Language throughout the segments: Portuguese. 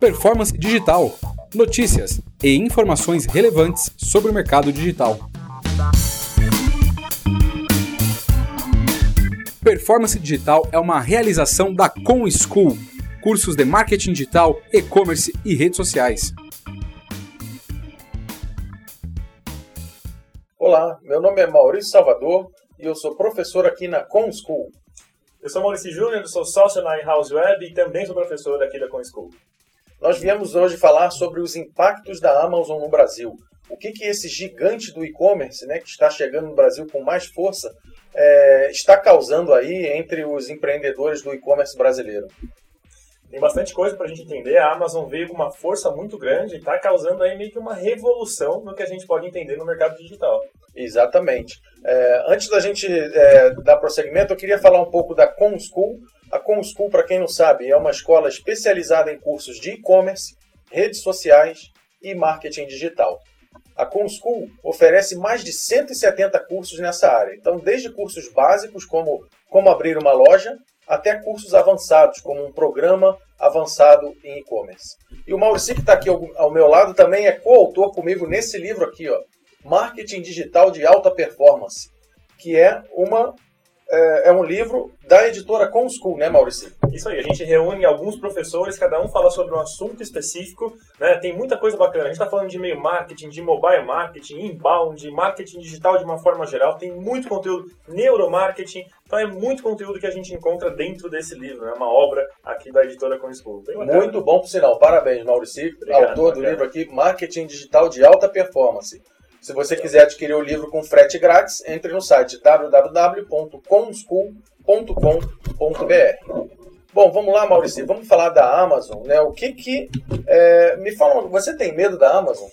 Performance Digital. Notícias e informações relevantes sobre o mercado digital. Performance Digital é uma realização da Com School, cursos de marketing digital, e-commerce e redes sociais. Olá, meu nome é Maurício Salvador e eu sou professor aqui na Com School. Eu sou Maurício Júnior, sou sócio na House Web e também sou professor aqui da Com School. Nós viemos hoje falar sobre os impactos da Amazon no Brasil. O que, que esse gigante do e-commerce, né, que está chegando no Brasil com mais força, é, está causando aí entre os empreendedores do e-commerce brasileiro? Tem bastante coisa para a gente entender. A Amazon veio com uma força muito grande e está causando aí meio que uma revolução no que a gente pode entender no mercado digital. Exatamente. É, antes da gente é, dar prosseguimento, eu queria falar um pouco da ComSchool. A ComSchool, para quem não sabe, é uma escola especializada em cursos de e-commerce, redes sociais e marketing digital. A ComSchool oferece mais de 170 cursos nessa área. Então, desde cursos básicos como como abrir uma loja, até cursos avançados, como um programa avançado em e-commerce. E o Maurício, que está aqui ao, ao, meu lado, também é coautor comigo nesse livro aqui, ó, Marketing Digital de Alta Performance, que é uma é, é, um livro da editora ComSchool, né, Maurício? Isso aí, a gente reúne alguns professores, cada um fala sobre um assunto específico, né? Tem muita coisa bacana. A gente está falando de e-mail marketing, de mobile marketing, inbound, marketing digital de uma forma geral. Tem muito conteúdo, neuromarketing. Então é muito conteúdo que a gente encontra dentro desse livro, é né? uma obra aqui da editora ComSchool. Muito bom, por sinal. Parabéns, Maurício, Obrigado, autor do livro aqui, Marketing Digital de Alta Performance. Se você quiser adquirir o livro com frete grátis, entre no site www.conschool.com.br. Bom, vamos lá, Maurício. Vamos falar da Amazon, né? O que que é, me fala? Você tem medo da Amazon?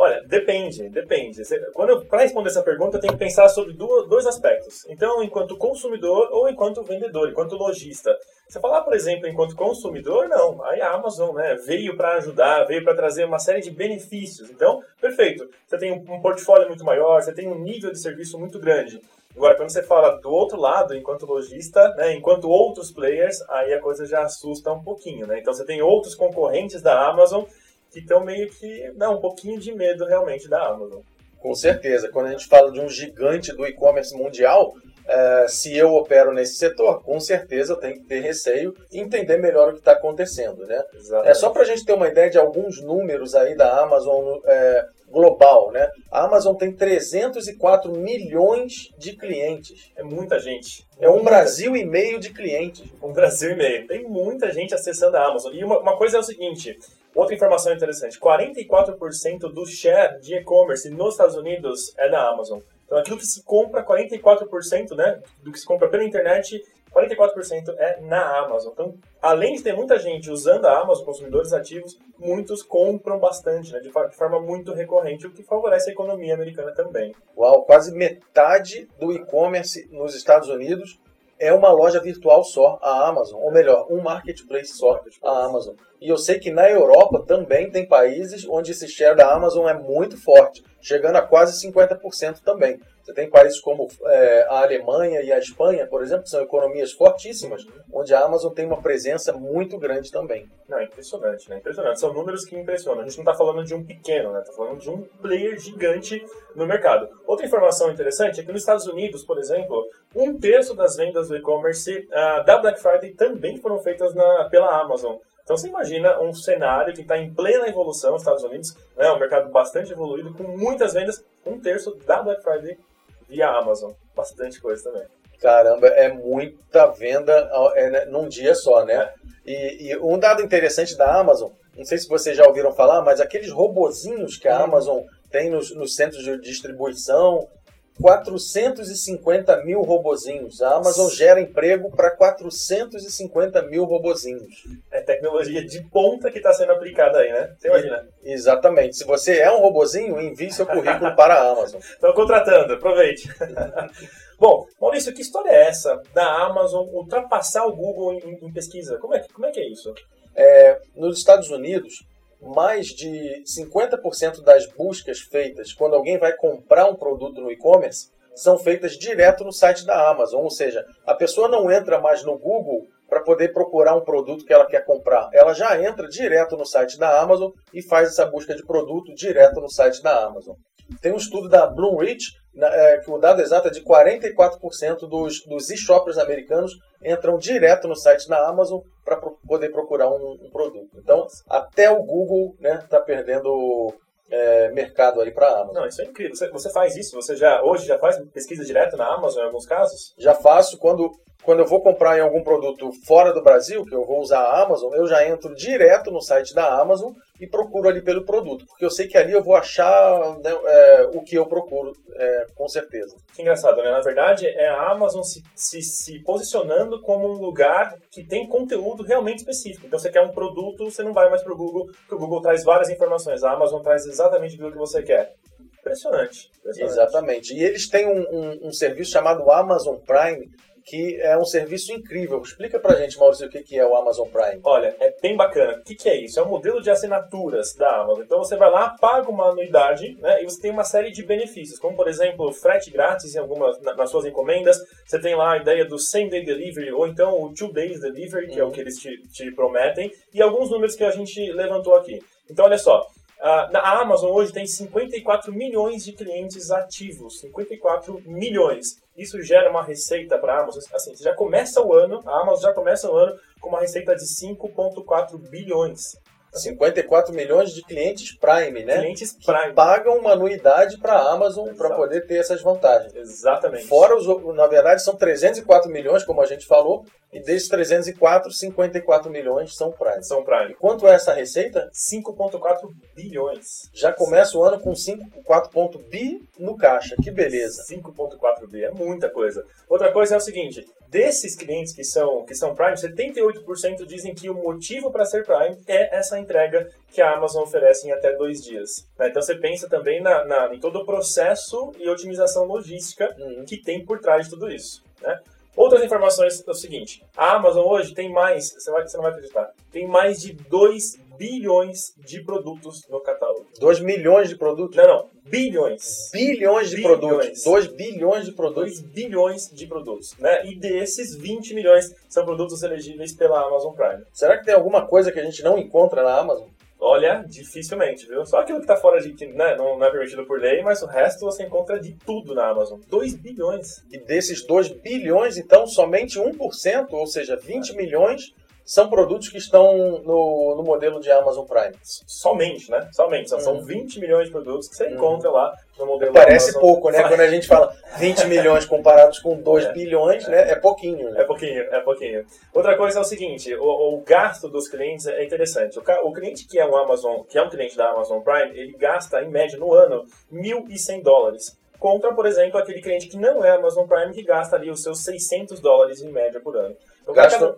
Olha, depende, depende. Quando para responder essa pergunta, eu tenho que pensar sobre dois aspectos. Então, enquanto consumidor ou enquanto vendedor, enquanto lojista. Você falar, por exemplo, enquanto consumidor, não. Aí a Amazon, né, veio para ajudar, veio para trazer uma série de benefícios. Então, perfeito. Você tem um portfólio muito maior, você tem um nível de serviço muito grande. Agora, quando você fala do outro lado, enquanto lojista, né, enquanto outros players, aí a coisa já assusta um pouquinho, né? Então você tem outros concorrentes da Amazon que estão meio que dá um pouquinho de medo realmente da Amazon. Com certeza. Quando a gente fala de um gigante do e-commerce mundial, é, se eu opero nesse setor, com certeza eu tenho que ter receio e entender melhor o que está acontecendo. Né? É só para a gente ter uma ideia de alguns números aí da Amazon é, global. Né? A Amazon tem 304 milhões de clientes. É muita gente. É um Brasil e meio de clientes. Um Brasil e meio. Tem muita gente acessando a Amazon. E uma, uma coisa é o seguinte: Outra informação interessante: 44% do share de e-commerce nos Estados Unidos é da Amazon. Então, aquilo que se compra, 44%, né, do que se compra pela internet, 44% é na Amazon. Então, além de ter muita gente usando a Amazon, consumidores ativos, muitos compram bastante, né, de forma muito recorrente, o que favorece a economia americana também. Uau, quase metade do e-commerce nos Estados Unidos é uma loja virtual só, a Amazon, ou melhor, um marketplace só, a Amazon. E eu sei que na Europa também tem países onde esse share da Amazon é muito forte, chegando a quase 50% também. Você tem países como é, a Alemanha e a Espanha, por exemplo, que são economias fortíssimas, onde a Amazon tem uma presença muito grande também. Não, é impressionante, né? Impressionante. São números que impressionam. A gente não está falando de um pequeno, né? Está falando de um player gigante no mercado. Outra informação interessante é que nos Estados Unidos, por exemplo, um terço das vendas do e-commerce uh, da Black Friday também foram feitas na, pela Amazon. Então você imagina um cenário que está em plena evolução nos Estados Unidos, né, um mercado bastante evoluído, com muitas vendas, um terço da Black Friday via Amazon. Bastante coisa também. Caramba, é muita venda é, né, num dia só, né? E, e, um dado interessante da Amazon, não sei se vocês já ouviram falar, mas aqueles robozinhos que a hum. Amazon tem nos, nos centros de distribuição, 450 mil robozinhos. A Amazon gera emprego para 450 mil robozinhos. É tecnologia de ponta que está sendo aplicada aí, né? Você imagina? Exatamente. Se você é um robozinho, envie seu currículo para a Amazon. Estão contratando, aproveite. Bom, Maurício, que história é essa da Amazon ultrapassar o Google em, em pesquisa? Como é, como é que é isso? É, nos Estados Unidos, mais de 50% das buscas feitas quando alguém vai comprar um produto no e-commerce são feitas direto no site da Amazon. Ou seja, a pessoa não entra mais no Google para poder procurar um produto que ela quer comprar. Ela já entra direto no site da Amazon e faz essa busca de produto direto no site da Amazon. Tem um estudo da Bloomreach, é, que o dado exato é de 44% dos, dos e-shoppers americanos entram direto no site da Amazon para pro, poder procurar um, um, produto. Então, até o Google está né, tá perdendo é, mercado aí para a Amazon. Não, isso é incrível. Você, você, faz isso? Você já hoje já faz pesquisa direta na Amazon em alguns casos? Já faço quando quando eu vou comprar em algum produto fora do Brasil, que eu vou usar a Amazon, eu já entro direto no site da Amazon e procuro ali pelo produto, porque eu sei que ali eu vou achar né, é, o que eu procuro, é, com certeza. Que engraçado, né? Na verdade, é a Amazon se, se, se, posicionando como um lugar que tem conteúdo realmente específico. Então, você quer um produto, você não vai mais para o Google, porque o Google traz várias informações. A Amazon traz exatamente aquilo que você quer. Impressionante. impressionante. Exatamente. E eles têm um, um, um serviço chamado Amazon Prime, que é um serviço incrível. Explica pra gente, Maurício, o que é o Amazon Prime. Olha, é bem bacana. O que é isso? É um modelo de assinaturas da Amazon. Então você vai lá, paga uma anuidade, né? E você tem uma série de benefícios, como por exemplo, frete grátis em algumas nas suas encomendas. Você tem lá a ideia do same day delivery ou então o two days delivery, que uhum. é o que eles te, te prometem, e alguns números que a gente levantou aqui. Então olha só, Uh, a Amazon hoje tem 54 milhões de clientes ativos. 54 milhões. Isso gera uma receita para a Amazon. Assim, já começa o ano, a Amazon já começa o ano com uma receita de 5,4 bilhões. 54 milhões de clientes Prime, né? Clientes Prime. Que pagam uma anuidade para a Amazon para poder ter essas vantagens. Exatamente. Fora os, na verdade, são 304 milhões, como a gente falou, e desses 304, 54 milhões são Prime. São Prime. E quanto é essa receita? 5,4 bilhões. Já começa o ano com 5,4 bi no caixa. Que beleza. 5,4 bi, é muita coisa. Outra coisa é o seguinte, desses clientes que são, que são Prime, 78% dizem que o motivo para ser Prime é essa entrega que a Amazon oferece em até dois dias. Né? Então você pensa também na, na, em todo o processo e otimização logística uhum. que tem por trás de tudo isso. Né? Outras informações é o seguinte: a Amazon hoje tem mais, você, vai, você não vai acreditar, tem mais de 2 bilhões de produtos no catálogo. 2 milhões de produtos? Não, não, bilhões. Bilhões de bilhões. produtos. 2 bilhões de produtos. 2 bilhões de produtos. Né? E desses, 20 milhões são produtos elegíveis pela Amazon Prime. Será que tem alguma coisa que a gente não encontra na Amazon? Olha, dificilmente, viu? Só aquilo que está fora de. Né, não, não, é permitido por lei, mas o resto você encontra de tudo na Amazon. 2 bilhões. E desses 2 bilhões, então, somente 1%, ou seja, 20 milhões, são produtos que estão no, no modelo de Amazon Prime. Somente, né? Somente. São, hum. são 20 milhões de produtos que você hum. encontra lá no modelo Parece Amazon. pouco, né? Quando a gente fala 20 milhões comparados com 2 é. bilhões, né? É pouquinho. Né? É pouquinho, é pouquinho. Outra coisa é o seguinte, o, o gasto dos clientes é interessante. O, o, cliente que é um Amazon, que é um cliente da Amazon Prime, ele gasta, em média, no ano, 1.100 dólares. Contra, por exemplo, aquele cliente que não é Amazon Prime, que gasta ali os seus 600 dólares em média por ano. Então, gasto,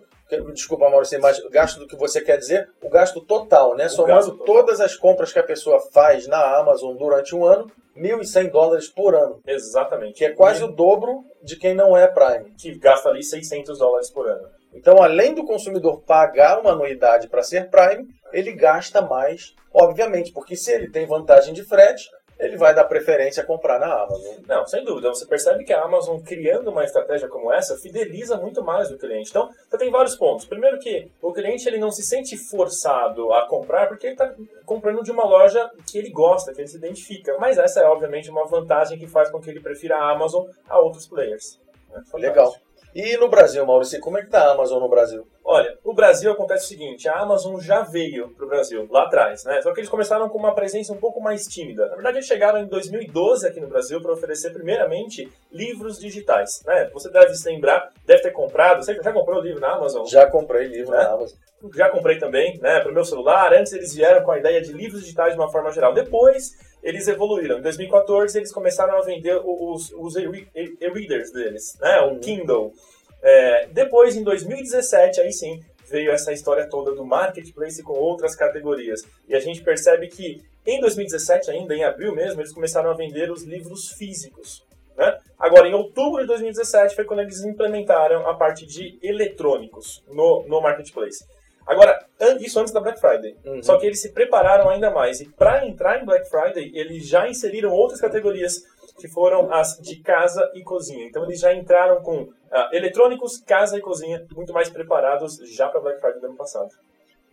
Desculpa, Maurício, mas gasto do que você quer dizer, o gasto total, né? O Somando total. todas as compras que a pessoa faz na Amazon durante um ano, 1.100 dólares por ano. Exatamente. Que é quase o dobro de quem não é Prime. Que gasta ali 600 dólares por ano. Então, além do consumidor pagar uma anuidade para ser Prime, ele gasta mais, obviamente, porque se ele tem vantagem de frete, ele vai dar preferência a comprar na Amazon. Não, sem dúvida. Você percebe que a Amazon, criando uma estratégia como essa, fideliza muito mais o cliente. Então, tem vários pontos. Primeiro que o cliente ele não se sente forçado a comprar porque ele está comprando de uma loja que ele gosta, que ele se identifica. Mas essa é, obviamente, uma vantagem que faz com que ele prefira a Amazon a outros players. É Legal. E no Brasil, Maurício, como é que está a Amazon no Brasil? Olha, o Brasil acontece o seguinte, a Amazon já veio para o Brasil, lá atrás, né? Só que eles começaram com uma presença um pouco mais tímida. Na verdade, eles chegaram em 2012 aqui no Brasil para oferecer, primeiramente, livros digitais, né? Você deve se lembrar, deve ter comprado, você já comprou livro na Amazon? Já comprei livro né? na Amazon. Já comprei também, né, para o meu celular. Antes eles vieram com a ideia de livros digitais de uma forma geral. Depois eles evoluíram. Em 2014 eles começaram a vender os, os e-readers deles, né, o uhum. Kindle. É, depois, em 2017, aí sim, veio essa história toda do marketplace com outras categorias. E a gente percebe que em 2017, ainda em abril mesmo, eles começaram a vender os livros físicos. Né? Agora, em outubro de 2017, foi quando eles implementaram a parte de eletrônicos no, no marketplace. Agora, isso antes da Black Friday. Uhum. Só que eles se prepararam ainda mais. E para entrar em Black Friday, eles já inseriram outras categorias que foram as de casa e cozinha. Então eles já entraram com Ah, eletrônicos, casa e cozinha, muito mais preparados já para Black Friday do ano passado.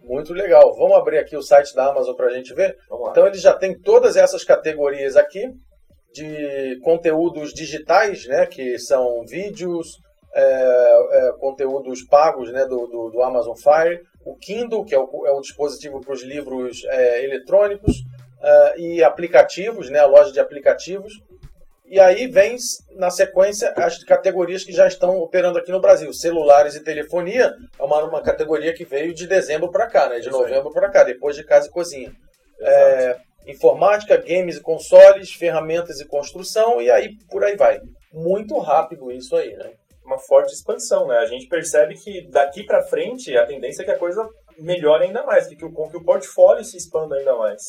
Muito legal. Vamos abrir aqui o site da Amazon para a gente ver? Vamos lá. Então ele já tem todas essas categorias aqui de conteúdos digitais, né, que são vídeos, é, é, conteúdos pagos né, do, do, do, Amazon Fire, o Kindle, que é o, é o dispositivo para os livros é, eletrônicos, é, e aplicativos, né, a loja de aplicativos. E aí vem na sequência as categorias que já estão operando aqui no Brasil. Celulares e telefonia é uma, uma categoria que veio de dezembro para cá, né? De novembro para cá, depois de casa e cozinha. É, informática, games e consoles, ferramentas e construção, e aí por aí vai. Muito rápido isso aí, né? Uma forte expansão, né? A gente percebe que daqui para frente a tendência é que a coisa melhore ainda mais, que, que, o, que o portfólio se expanda ainda mais.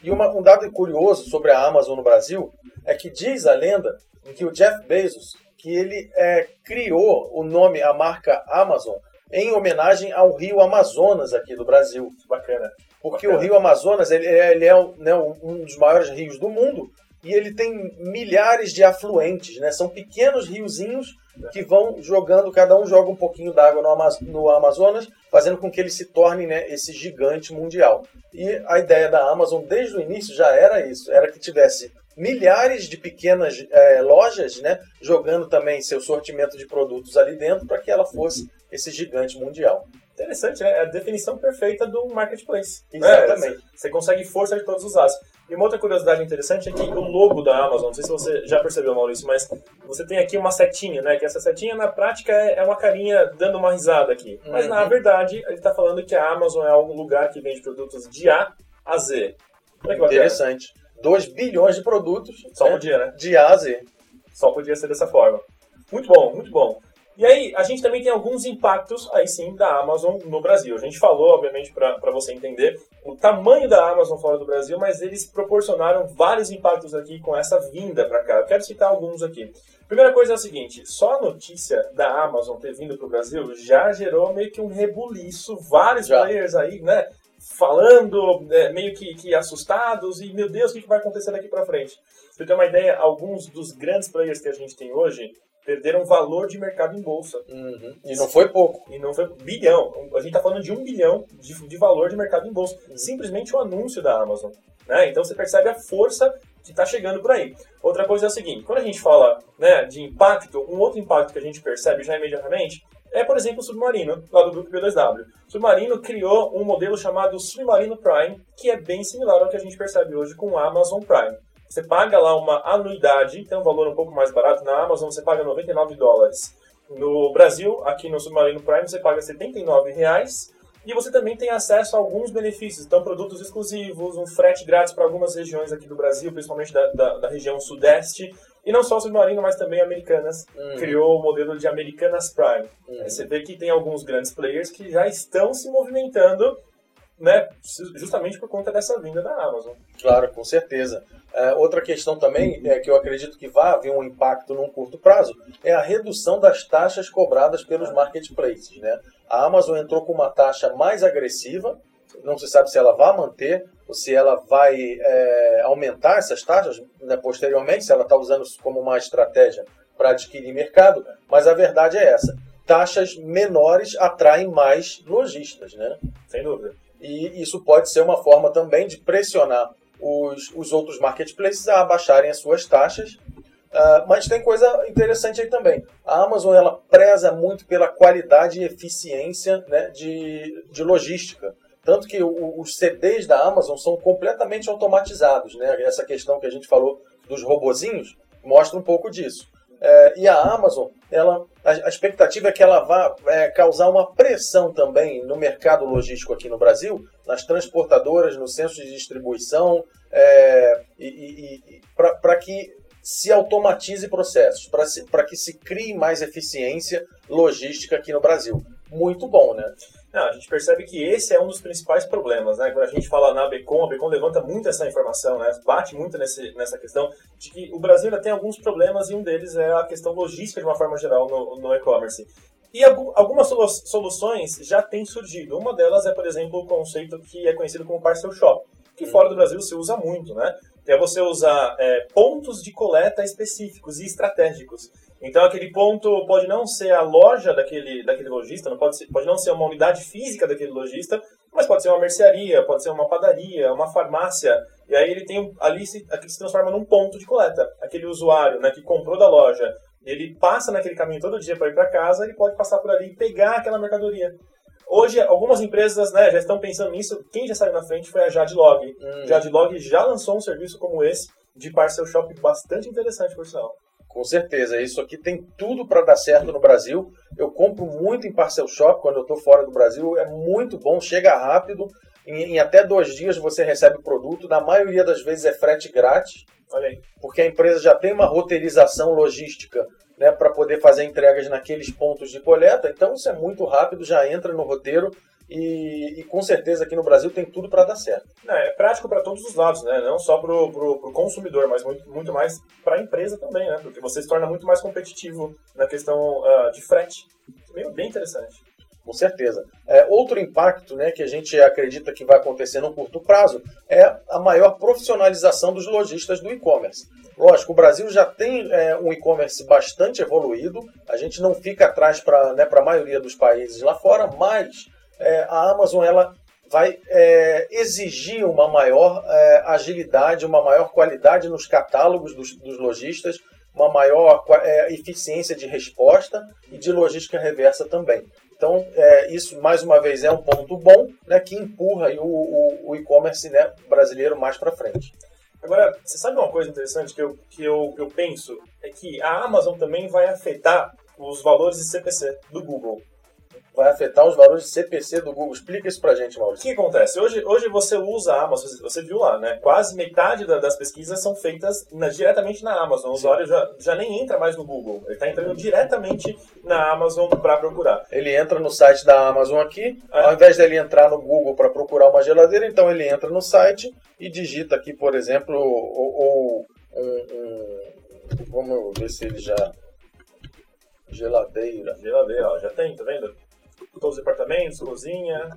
E uma, um dado curioso sobre a Amazon no Brasil é que diz a lenda que o Jeff Bezos que ele é, criou o nome, a marca Amazon, em homenagem ao rio Amazonas aqui do Brasil. Bacana. Porque Bacana. o rio Amazonas ele é, ele é né, um dos maiores rios do mundo e ele tem milhares de afluentes, né? São pequenos riozinhos que vão jogando, cada um joga um pouquinho d'água no, Amazonas, fazendo com que ele se torne né, esse gigante mundial. E a ideia da Amazon desde o início já era isso, era que tivesse milhares de pequenas é, lojas né, jogando também seu sortimento de produtos ali dentro para que ela fosse esse gigante mundial. Interessante, né? É a definição perfeita do marketplace. Exatamente. Né? Você consegue força de todos os lados. E uma outra curiosidade interessante é que o logo da Amazon, não sei se você já percebeu, Maurício, mas você tem aqui uma setinha, né? Que essa setinha, na prática, é, é uma carinha dando uma risada aqui. Mas, uhum. na verdade, ele está falando que a Amazon é um lugar que vende produtos de A a Z. É Interessante. 2 bilhões de produtos. Só né? podia, né? De A a Z. Só podia ser dessa forma. Muito bom, muito bom. E aí, a gente também tem alguns impactos, aí sim, da Amazon no Brasil. A gente falou, obviamente, para você entender o tamanho da Amazon fora do Brasil, mas eles proporcionaram vários impactos aqui com essa vinda para cá. Eu quero citar alguns aqui. Primeira coisa é a seguinte: só a notícia da Amazon ter vindo para o Brasil já gerou meio que um rebuliço, vários já. players aí, né? Falando, né, meio que, que, assustados, e meu Deus, o que vai acontecer daqui para frente? Pra você ter uma ideia, alguns dos grandes players que a gente tem hoje perderam valor de mercado em bolsa. Uhum. E não foi pouco. E não foi bilhão. A gente está falando de um bilhão de, de valor de mercado em bolsa. Uhum. Simplesmente o anúncio da Amazon. Né? Então você percebe a força que está chegando por aí. Outra coisa é a seguinte: quando a gente fala né, de impacto, um outro impacto que a gente percebe já imediatamente é, por exemplo, o Submarino, lá do grupo B2W. O Submarino criou um modelo chamado Submarino Prime, que é bem similar ao que a gente percebe hoje com o Amazon Prime. Você paga lá uma anuidade, tem um valor um pouco mais barato. Na Amazon você paga 99 dólares. No Brasil, aqui no Submarino Prime, você paga 79 reais. E você também tem acesso a alguns benefícios. Então, produtos exclusivos, um frete grátis para algumas regiões aqui do Brasil, principalmente da, da, da, região sudeste. E não só o Submarino, mas também Americanas. Uhum. Criou o modelo de Americanas Prime. Uhum. Você vê que tem alguns grandes players que já estão se movimentando né, justamente por conta dessa vinda da Amazon. Claro, com certeza. É, outra questão também, é que eu acredito que vai haver um impacto num curto prazo, é a redução das taxas cobradas pelos marketplaces. Né? A Amazon entrou com uma taxa mais agressiva, não se sabe se ela vai manter ou se ela vai é, aumentar essas taxas né, posteriormente, se ela está usando isso como uma estratégia para adquirir mercado, mas a verdade é essa. Taxas menores atraem mais lojistas, né? Sem dúvida. E isso pode ser uma forma também de pressionar os, os outros marketplaces a abaixarem as suas taxas. Uh, mas tem coisa interessante aí também. A Amazon ela preza muito pela qualidade e eficiência né, de, de logística. Tanto que o, os CDs da Amazon são completamente automatizados. Né? Essa questão que a gente falou dos robozinhos mostra um pouco disso. É, e a Amazon, ela, a, a, expectativa é que ela vá é, causar uma pressão também no mercado logístico aqui no Brasil, nas transportadoras, no centro de distribuição, é, e, e, e para que se automatize processos, para que se crie mais eficiência logística aqui no Brasil. Muito bom, né? Não, a gente percebe que esse é um dos principais problemas, né? Quando a gente fala na Becom, a Becom levanta muito essa informação, né? Bate muito nesse, nessa questão de que o Brasil ainda tem alguns problemas e um deles é a questão logística de uma forma geral no, no e-commerce. E algumas soluções já têm surgido. Uma delas é, por exemplo, o conceito que é conhecido como parcel shop, que fora do Brasil se usa muito, né? Que é você usar é, pontos de coleta específicos e estratégicos. Então aquele ponto pode não ser a loja daquele, daquele lojista, não pode, ser, pode não ser uma unidade física daquele lojista, mas pode ser uma mercearia, pode ser uma padaria, uma farmácia. E aí ele tem ali se, aquilo se transforma num ponto de coleta. Aquele usuário né, que comprou da loja, ele passa naquele caminho todo dia para ir para casa, ele pode passar por ali e pegar aquela mercadoria. Hoje, algumas empresas né, já estão pensando nisso. Quem já saiu na frente foi a Jadlog. Hum. Jadlog já lançou um serviço como esse de parcel shop bastante interessante, por sinal. Com certeza, isso aqui tem tudo para dar certo no Brasil. Eu compro muito em parcel shop quando eu estou fora do Brasil, é muito bom, chega rápido. Em, em, até dois dias você recebe o produto. Na maioria das vezes é frete grátis, porque a empresa já tem uma roteirização logística né, para poder fazer entregas naqueles pontos de coleta. Então isso é muito rápido, já entra no roteiro e, e, com certeza aqui no Brasil tem tudo para dar certo. É, é prático para todos os lados, né? não só para o consumidor, mas muito, muito mais para a empresa também, né? porque você se torna muito mais competitivo na questão uh, de frete. Bem, bem interessante. Com certeza. É, outro impacto né, que a gente acredita que vai acontecer no curto prazo é a maior profissionalização dos lojistas do e-commerce. Lógico, o Brasil já tem é, um e-commerce bastante evoluído, a gente não fica atrás para né, a maioria dos países lá fora, mas é, a Amazon ela vai é, exigir uma maior é, agilidade, uma maior qualidade nos catálogos dos, dos lojistas, uma maior é, eficiência de resposta e de logística reversa também. Então, é, isso, mais uma vez, é um ponto bom né, que empurra o, o, o e-commerce né, brasileiro mais para frente. Agora, você sabe uma coisa interessante que, eu, que eu, eu penso? É que a Amazon também vai afetar os valores de CPC do Google vai afetar os valores de CPC do Google. Explica isso pra gente, Maurício. O que acontece? Hoje, hoje você usa a Amazon, você viu lá, né? Quase metade da, das pesquisas são feitas na, diretamente na Amazon. O usuário já, já nem entra mais no Google. Ele está entrando diretamente na Amazon para procurar. Ele entra no site da Amazon aqui, é. ao invés dele entrar no Google para procurar uma geladeira, então ele entra no site e digita aqui, por exemplo, ou, ou um, um, Vamos ver se ele já. Geladeira. Geladeira, ó, já tem, tá vendo? Todos os departamentos, cozinha.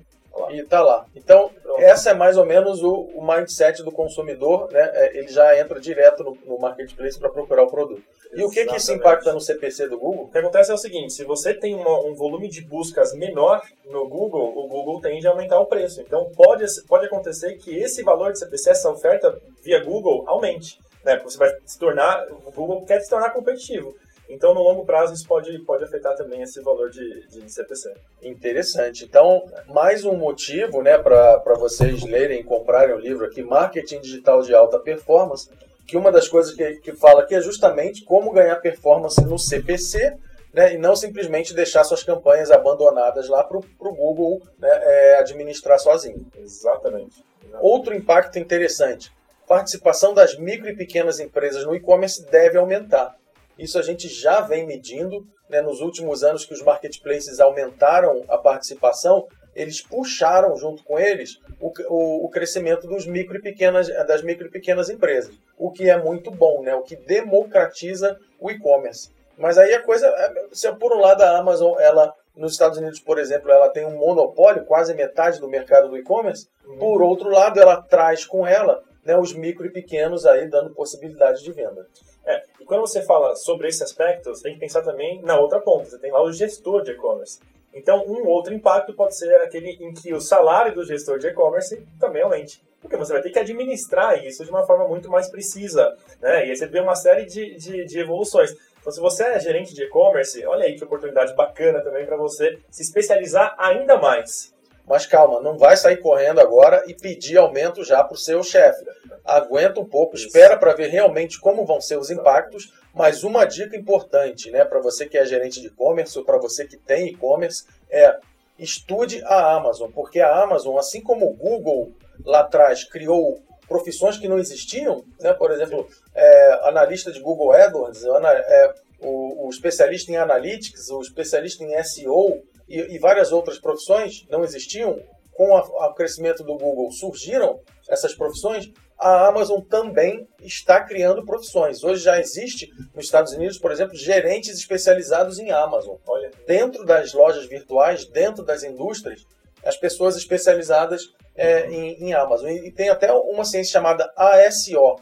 E tá lá. Então, Pronto. essa é mais ou menos o, o, mindset do consumidor, né? É, ele já entra direto no, no marketplace para procurar o produto. E o que, que isso impacta no CPC do Google? O que acontece é o seguinte: se você tem uma, um volume de buscas menor no Google, o Google tende a aumentar o preço. Então, pode, pode acontecer que esse valor de CPC, essa oferta via Google, aumente. Né? Você vai se tornar, o Google quer se tornar competitivo. Então, no longo prazo, isso pode, pode afetar também esse valor de, de CPC. Interessante. Então, mais um motivo né, para vocês lerem e comprarem o livro aqui, Marketing Digital de Alta Performance, que uma das coisas que, que fala aqui é justamente como ganhar performance no CPC, né, e não simplesmente deixar suas campanhas abandonadas lá para o Google né, é, administrar sozinho. Exatamente. Exatamente. Outro impacto interessante: participação das micro e pequenas empresas no e-commerce deve aumentar. Isso a gente já vem medindo. Né? Nos últimos anos que os marketplaces aumentaram a participação, eles puxaram junto com eles o, o, o, crescimento dos micro e pequenas, das micro e pequenas empresas, o que é muito bom, né? o que democratiza o e-commerce. Mas aí a coisa, é, se por um lado a Amazon, ela nos Estados Unidos, por exemplo, ela tem um monopólio, quase metade do mercado do e-commerce, uhum. por outro lado, ela traz com ela né, os micro e pequenos aí dando possibilidade de venda. É, e quando você fala sobre esse aspecto, você tem que pensar também na outra ponta. Você tem lá o gestor de e-commerce. Então, um outro impacto pode ser aquele em que o salário do gestor de e-commerce também aumente. Porque você vai ter que administrar isso de uma forma muito mais precisa. Né? E aí você vê uma série de, de, de evoluções. Então, se você é gerente de e-commerce, olha aí que oportunidade bacana também para você se especializar ainda mais. Mas calma, não vai sair correndo agora e pedir aumento já para o seu chefe. Aguenta um pouco, espera para ver realmente como vão ser os impactos. Mas uma dica importante, né, para você que é gerente de e-commerce ou para você que tem e-commerce, é estude a Amazon, porque a Amazon, assim como o Google lá atrás criou profissões que não existiam, né, por exemplo, é, analista de Google AdWords, é, o, o especialista em analytics, o especialista em SEO, e, e várias outras profissões não existiam, com o crescimento do Google surgiram essas profissões, a Amazon também está criando profissões. Hoje já existe nos Estados Unidos, por exemplo, gerentes especializados em Amazon. Olha, dentro das lojas virtuais, dentro das indústrias, as pessoas especializadas é, em, em, Amazon. E, e, tem até uma ciência chamada ASO,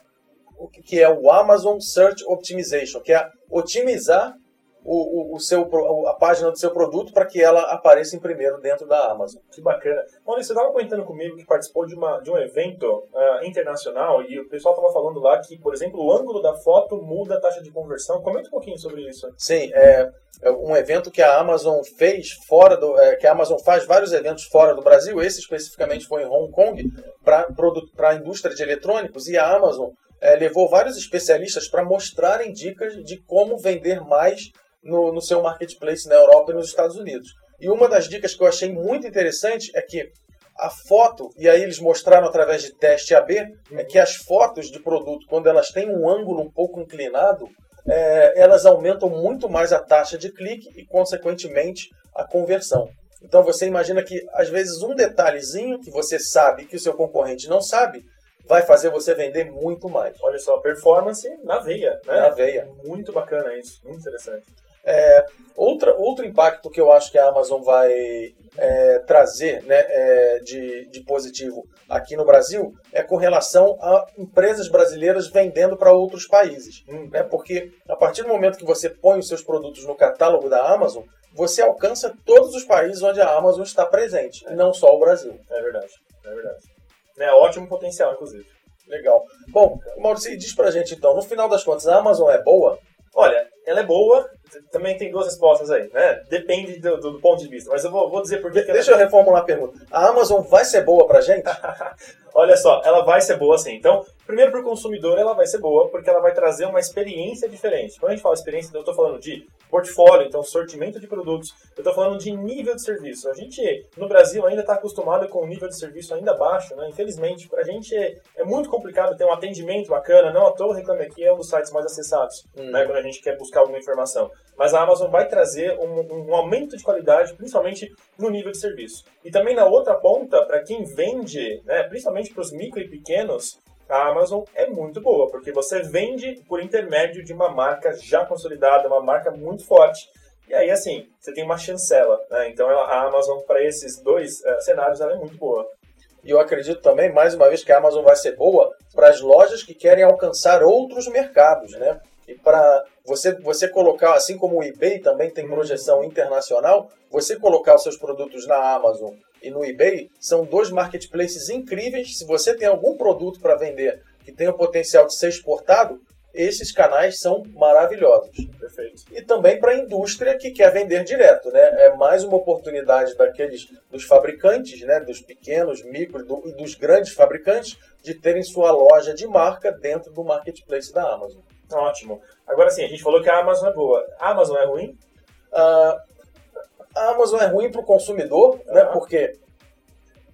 que é o Amazon Search Optimization, que é otimizar o, o, o seu, a página do seu produto para que ela apareça em primeiro dentro da Amazon. Que bacana. Você estava comentando comigo que participou de, uma, de um evento uh, internacional e o pessoal estava falando lá que, por exemplo, o ângulo da foto muda a taxa de conversão. Comenta um pouquinho sobre isso. Sim, é, é um evento que a Amazon fez fora do. É, que a Amazon faz vários eventos fora do Brasil. Esse especificamente foi em Hong Kong para a indústria de eletrônicos e a Amazon é, levou vários especialistas para mostrarem dicas de como vender mais no, no seu marketplace na Europa e nos Estados Unidos. E uma das dicas que eu achei muito interessante é que a foto, e aí eles mostraram através de teste AB, é que as fotos de produto, quando elas têm um ângulo um pouco inclinado, é, elas aumentam muito mais a taxa de clique e, consequentemente, a conversão. Então você imagina que, às vezes, um detalhezinho que você sabe que o seu concorrente não sabe, vai fazer você vender muito mais. Olha só, performance na veia, né? Na veia. Muito bacana isso, muito interessante. É, outra, outro impacto que eu acho que a Amazon vai é, trazer né, é, de, de positivo aqui no Brasil é com relação a empresas brasileiras vendendo para outros países. Hum. Né, porque a partir do momento que você põe os seus produtos no catálogo da Amazon, você alcança todos os países onde a Amazon está presente, e não só o Brasil. É verdade, é verdade. É ótimo potencial, inclusive. Legal. Bom, Maurício, diz pra gente então, no final das contas, a Amazon é boa? Olha, ela é boa, também tem duas respostas aí, né? Depende do, do, do ponto de vista, mas eu vou, vou dizer por que. Deixa eu reformular a pergunta. A Amazon vai ser boa pra gente? Olha só, ela vai ser boa sim. Então, primeiro para o consumidor, ela vai ser boa porque ela vai trazer uma experiência diferente. Quando a gente fala experiência, eu estou falando de portfólio, então sortimento de produtos, eu estou falando de nível de serviço. A gente, no Brasil, ainda está acostumado com um nível de serviço ainda baixo, né? Infelizmente, para a gente é, é, muito complicado ter um atendimento bacana. Não à toa, Reclame Aqui é um dos sites mais acessados, hum. né? Quando a gente quer buscar alguma informação. Mas a Amazon vai trazer um, um aumento de qualidade, principalmente no nível de serviço. E também na outra ponta, para quem vende, né, principalmente para os micro e pequenos, a Amazon é muito boa, porque você vende por intermédio de uma marca já consolidada, uma marca muito forte. E aí, assim, você tem uma chancela. Né? Então, a Amazon, para esses dois uh, cenários, ela é muito boa. E eu acredito também, mais uma vez, que a Amazon vai ser boa para as lojas que querem alcançar outros mercados, né? E para você, você colocar, assim como o eBay também tem projeção internacional, você colocar os seus produtos na Amazon e no eBay são dois marketplaces incríveis. Se você tem algum produto para vender que tem o potencial de ser exportado, esses canais são maravilhosos. Perfeito. E também para a indústria que quer vender direto, né? É mais uma oportunidade daqueles dos fabricantes, né? Dos pequenos, micro do, e dos grandes fabricantes de terem sua loja de marca dentro do marketplace da Amazon. Ótimo. Agora sim, a gente falou que a Amazon é boa. A Amazon é ruim? Uh, a Amazon é ruim para o consumidor, né? Porque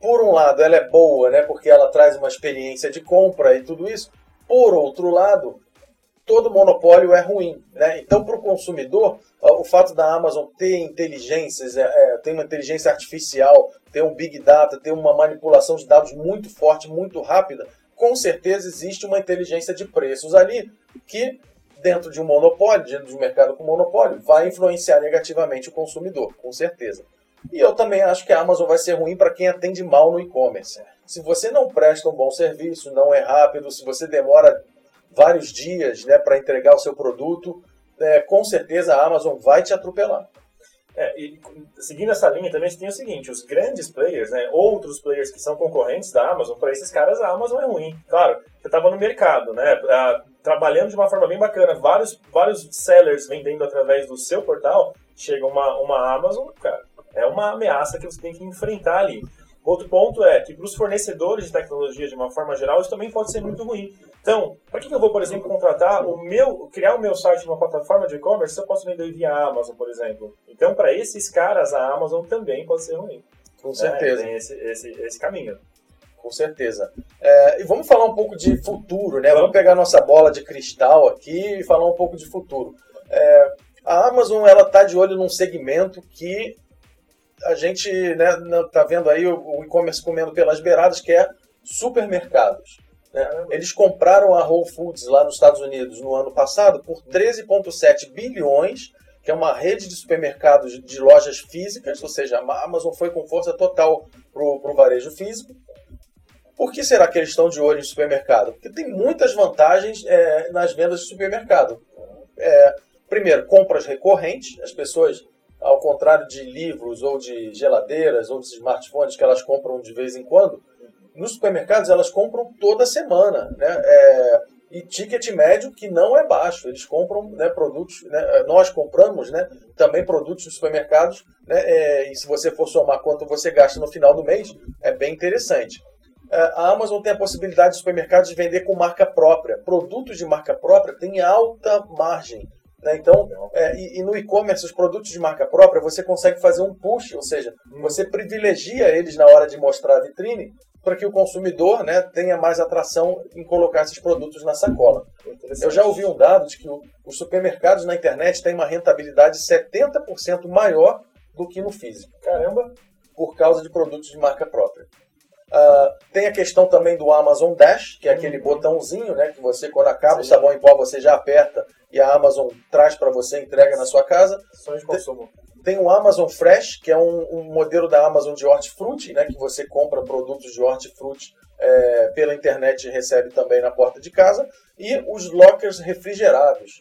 por um lado ela é boa, né? Porque ela traz uma experiência de compra e tudo isso. Por outro lado, todo monopólio é ruim, né? Então para o consumidor, o fato da Amazon ter inteligências, é, é, ter uma inteligência artificial, ter um big data, ter uma manipulação de dados muito forte, muito rápida, com certeza existe uma inteligência de preços ali que dentro de um monopólio, dentro de um mercado com monopólio, vai influenciar negativamente o consumidor, com certeza. E eu também acho que a Amazon vai ser ruim para quem atende mal no e-commerce. Se você não presta um bom serviço, não é rápido, se você demora vários dias né, para entregar o seu produto, é, com certeza a Amazon vai te atropelar. É, e seguindo essa linha também tem o seguinte, os grandes players, né, outros players que são concorrentes da Amazon, para esses caras a Amazon é ruim. Claro, você estava no mercado, né, trabalhando de uma forma bem bacana, vários, vários sellers vendendo através do seu portal, chega uma, uma Amazon, cara, é uma ameaça que você tem que enfrentar ali. Outro ponto é que para os fornecedores de tecnologia, de uma forma geral, isso também pode ser muito ruim. Então, para que eu vou, por exemplo, contratar o meu, criar o meu site numa plataforma de e-commerce se eu posso vender via Amazon, por exemplo? Então, para esses caras, a Amazon também pode ser ruim. Com certeza. É, tem esse, esse, esse caminho. Com certeza. É, e vamos falar um pouco de futuro, né? Vamos pegar nossa bola de cristal aqui e falar um pouco de futuro. É, a Amazon ela está de olho num segmento que a gente né, tá vendo aí o e-commerce comendo pelas beiradas, que é supermercados. Né? Eles compraram a Whole Foods lá nos Estados Unidos no ano passado por 13,7 bilhões, que é uma rede de supermercados de lojas físicas, ou seja, a Amazon foi com força total para o varejo físico. Por que será que eles estão de olho em supermercado? Porque tem muitas vantagens é, nas vendas de supermercado. É, primeiro, compras recorrentes. As pessoas, ao contrário de livros ou de geladeiras ou de smartphones que elas compram de vez em quando, nos supermercados elas compram toda semana. Né? É, e ticket médio que não é baixo. Eles compram né, produtos, né, nós compramos né, também produtos nos supermercados, né, é, e se você for somar quanto você gasta no final do mês, é bem interessante. É, a Amazon tem a possibilidade de supermercados de vender com marca própria. Produtos de marca própria têm alta margem. Né? Então, é, e, e, no e-commerce, os produtos de marca própria, você consegue fazer um push, ou seja, você privilegia eles na hora de mostrar a vitrine para que o consumidor né, tenha mais atração em colocar esses produtos na sacola. Eu já ouvi um dado de que o, os supermercados na internet têm uma rentabilidade 70% maior do que no físico. Caramba! Por causa de produtos de marca própria. Uh, tem a questão também do Amazon Dash, que é aquele uhum. botãozinho, né, que você, quando acaba o sabão em pó, você já aperta e a Amazon traz para você, entrega na sua casa. Sonho de consumo. Tem o Amazon Fresh, que é um, um modelo da Amazon de hortifruti, né, que você compra produtos de hortifruti é, pela internet e recebe também na porta de casa. E os lockers refrigerados,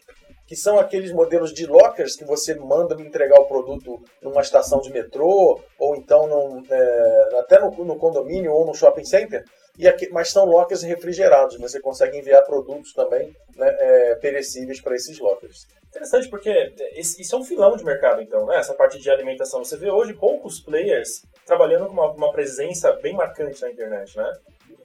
que são aqueles modelos de lockers que você manda entregar o produto numa estação de metrô, ou então num, é, até no, no, condomínio ou no shopping center, e aqui, mas são lockers refrigerados. Você consegue enviar produtos também né, é, perecíveis para esses lockers. Interessante, porque isso é um filão de mercado, então, né? essa parte de alimentação. Você vê hoje poucos players trabalhando com uma, uma presença bem marcante na internet, né?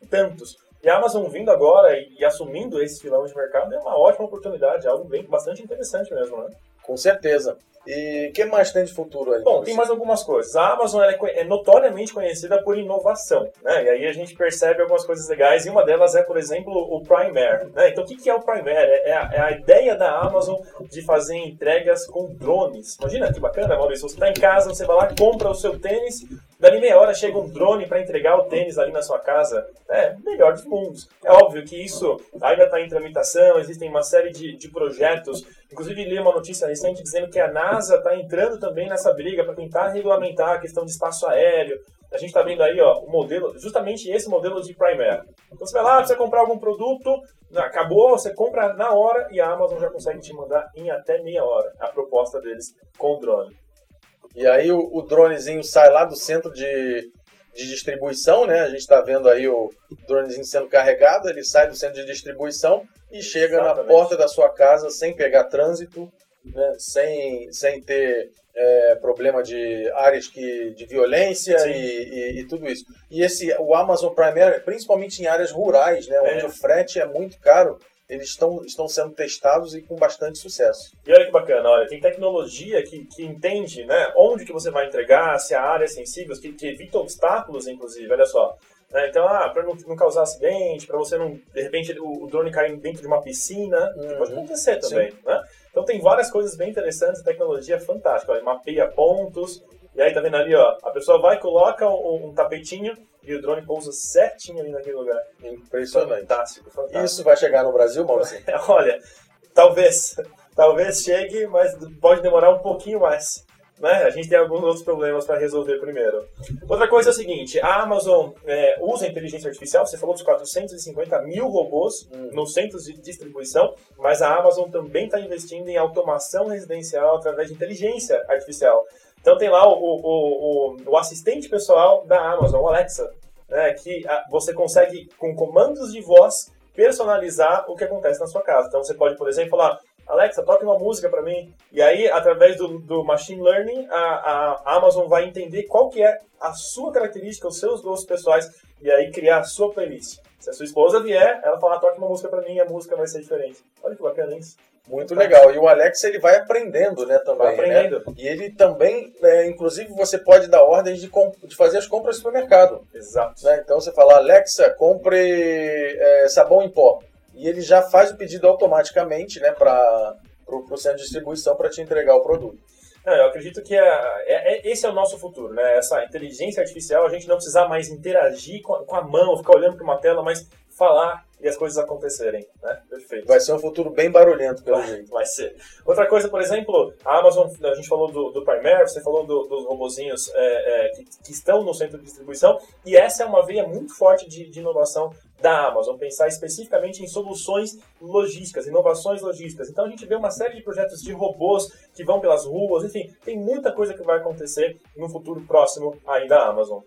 Tantos. E a Amazon vindo agora e, e, assumindo esse filão de mercado é uma ótima oportunidade, algo bem, bastante interessante mesmo, né? Com certeza. E o que mais tem de futuro aí? Bom, tem mais algumas coisas. A Amazon é, é, notoriamente conhecida por inovação, né? E aí a gente percebe algumas coisas legais e uma delas é, por exemplo, o Primare. Né? Então, o que é o Primare? É, é a, é a ideia da Amazon de fazer entregas com drones. Imagina que bacana, Maurício. Você está em casa, você vai lá, compra o seu tênis, Dali meia hora chega um drone para entregar o tênis ali na sua casa. É, melhor dos mundos. É óbvio que isso ainda está em tramitação, existem uma série de, de projetos. Inclusive, li uma notícia recente dizendo que a NASA está entrando também nessa briga para tentar regulamentar a questão de espaço aéreo. A gente está vendo aí ó, o modelo, justamente esse modelo de Primera. Então você vai lá, você comprar algum produto, acabou, você compra na hora e a Amazon já consegue te mandar em até meia hora a proposta deles com o drone. E aí o, o dronezinho sai lá do centro de, de distribuição, né? A gente está vendo aí o dronezinho sendo carregado, ele sai do centro de distribuição e chega Exatamente. na porta da sua casa sem pegar trânsito, né? sem, sem ter é, problema de áreas que, de violência e, e, e, tudo isso. E esse, o Amazon Prime, principalmente em áreas rurais, né? Onde é. o frete é muito caro eles estão, estão sendo testados e com bastante sucesso. E olha que bacana, olha, tem tecnologia que, que entende né, onde que você vai entregar, se a área é sensível, que, que evita obstáculos, inclusive, olha só. Né, então, ah, para não, não, causar acidente, para você não, de repente, o, o, drone cair dentro de uma piscina, uhum. pode acontecer também, né? Então tem várias coisas bem interessantes, tecnologia fantástica, olha, mapeia pontos, e aí tá vendo ali, ó, a pessoa vai, coloca um, um tapetinho, e o drone pousa certinho ali naquele lugar. Impressionante. Fantástico, fantástico. Isso vai chegar no Brasil, Maurício? Olha, talvez. Talvez chegue, mas pode demorar um pouquinho mais. Né? A gente tem alguns outros problemas para resolver primeiro. Outra coisa é o seguinte: a Amazon é, usa inteligência artificial. Você falou dos 450 mil robôs hum. nos centros de distribuição, mas a Amazon também está investindo em automação residencial através de inteligência artificial. Então tem lá o, o, o, o assistente pessoal da Amazon, o Alexa, né, que a, você consegue, com comandos de voz, personalizar o que acontece na sua casa. Então você pode, por exemplo, falar, Alexa, toque uma música para mim. E aí, através do, do machine learning, a, a, Amazon vai entender qual que é a sua característica, os seus gostos pessoais, e aí criar a sua playlist. Se a sua esposa vier, ela falar, toque uma música para mim, e a música vai ser diferente. Olha que bacana isso. Muito legal. E o Alex ele vai aprendendo, né, também. Vai né? aprendendo. Né? E ele também, é, inclusive, você pode dar ordens de, de fazer as compras no supermercado. Exato. Né? Então você fala, Alexa, compre é, sabão em pó. E ele já faz o pedido automaticamente, né, para o centro de distribuição para te entregar o produto. Não, eu acredito que é, é, é, esse é o nosso futuro, né? Essa inteligência artificial, a gente não precisar mais interagir com a, com a mão, ficar olhando para uma tela, mas falar e as coisas acontecerem, né? Perfeito. Vai ser um futuro bem barulhento, pelo Vai, jeito. vai ser. Outra coisa, por exemplo, a Amazon, a gente falou do, do Primary, você falou do- dos robozinhos é, é, que, que estão no centro de distribuição, e essa é uma veia muito forte de, de inovação da Amazon, pensar especificamente em soluções logísticas, inovações logísticas. Então a gente vê uma série de projetos de robôs que vão pelas ruas, enfim, tem muita coisa que vai acontecer no futuro próximo aí da Amazon.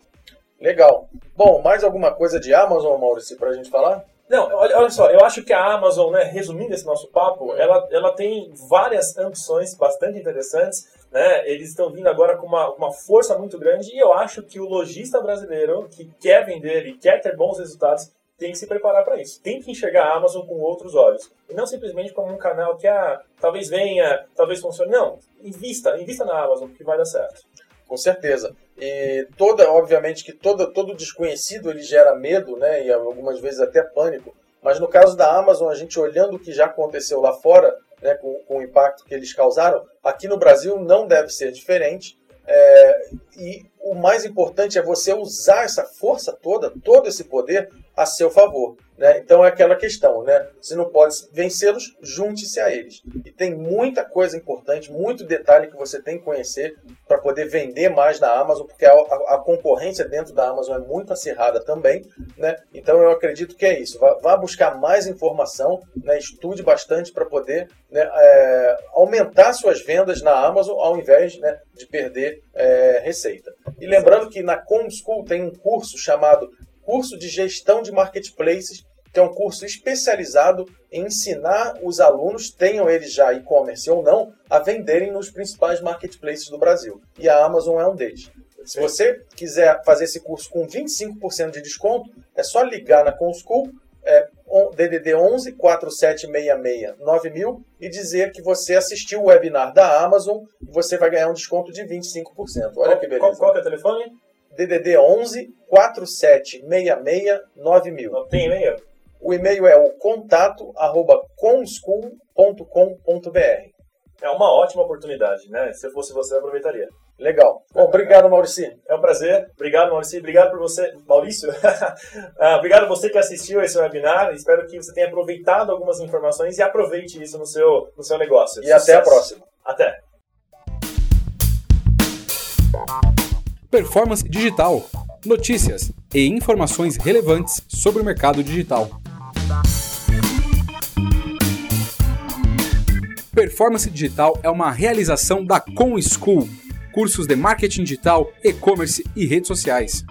Legal. Bom, mais alguma coisa de Amazon, Maurício, pra gente falar? Não, olha, olha só, eu acho que a Amazon, né, resumindo esse nosso papo, ela, ela tem várias ambições bastante interessantes, né? Eles estão vindo agora com uma, uma força muito grande e eu acho que o lojista brasileiro que quer vender e quer ter bons resultados tem que se preparar para isso. Tem que enxergar a Amazon com outros olhos. E não simplesmente como um canal que ah, talvez venha, talvez funcione. Não, invista, invista na Amazon que vai dar certo. Com certeza. E toda, obviamente que todo, todo desconhecido ele gera medo, né? E algumas vezes até pânico. Mas no caso da Amazon, a gente olhando o que já aconteceu lá fora, né, com, com o impacto que eles causaram, aqui no Brasil não deve ser diferente. É, e o mais importante é você usar essa força toda, todo esse poder a seu favor. Né? Então é aquela questão, né? Se não pode vencê-los, junte-se a eles. E tem muita coisa importante, muito detalhe que você tem que conhecer para poder vender mais na Amazon, porque a, a- a concorrência dentro da Amazon é muito acirrada também. Né? Então eu acredito que é isso. Vá, vá buscar mais informação, né? estude bastante para poder né, é, aumentar suas vendas na Amazon ao invés né, de perder é, receita. E lembrando que na ComSchool tem um curso chamado Curso de Gestão de Marketplaces, que é um curso especializado em ensinar os alunos, tenham eles já e-commerce ou não, a venderem nos principais marketplaces do Brasil. E a Amazon é um deles. Se você quiser fazer esse curso com 25% de desconto, é só ligar na ComSchool, é, DDD 11 4766 9000 e dizer que você assistiu o webinar da Amazon e você vai ganhar um desconto de 25%. Olha que beleza. Qual, qual é o telefone? DDD 11 4766 9000. Não tem e-mail? O e-mail é o contato arroba conschool.com.br. É uma ótima oportunidade, né? Se eu fosse você, eu aproveitaria. Legal. Bom, obrigado, Maurici. É um prazer. Obrigado, Maurício. Obrigado por você, Maurício. Ah, obrigado a você que assistiu a esse webinar. Espero que você tenha aproveitado algumas informações e aproveite isso no seu, no seu negócio. E até a próxima. Até. Performance Digital. Notícias e informações relevantes sobre o mercado digital. Performance Digital é uma realização da Com School, cursos de marketing digital, e-commerce e redes sociais.